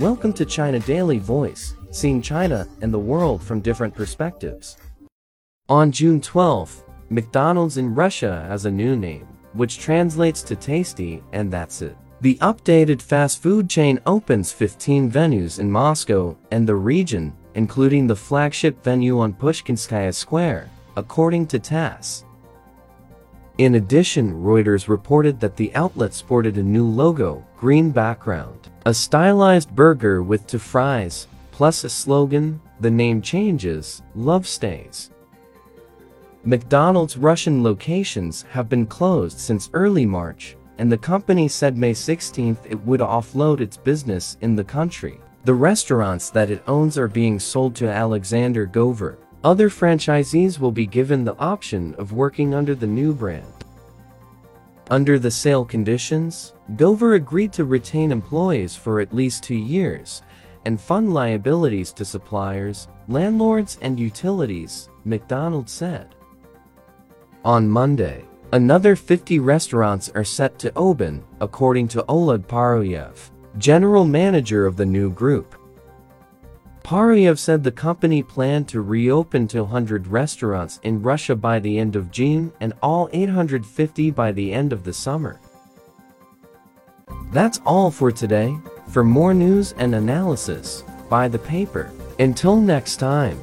Welcome to China Daily Voice, seeing China and the world from different perspectives. On June 12, McDonald's in Russia has a new name, which translates to tasty, and that's it. The updated fast food chain opens 15 venues in Moscow and the region, including the flagship venue on Pushkinskaya Square, according to TASS. In addition, Reuters reported that the outlet sported a new logo, green background, a stylized burger with two fries, plus a slogan, the name changes, love stays. McDonald's Russian locations have been closed since early March, and the company said May 16 it would offload its business in the country. The restaurants that it owns are being sold to Alexander Govor. Other franchisees will be given the option of working under the new brand. Under the sale conditions, Govor agreed to retain employees for at least two years and fund liabilities to suppliers, landlords, and utilities, McDonald said. On Monday, another 50 restaurants are set to open, according to Oleg Paroyev, general manager of the new group. Paroyev said the company planned to reopen 200 restaurants in Russia by the end of June and all 850 by the end of the summer. That's all for today. For more news and analysis, buy the paper. Until next time.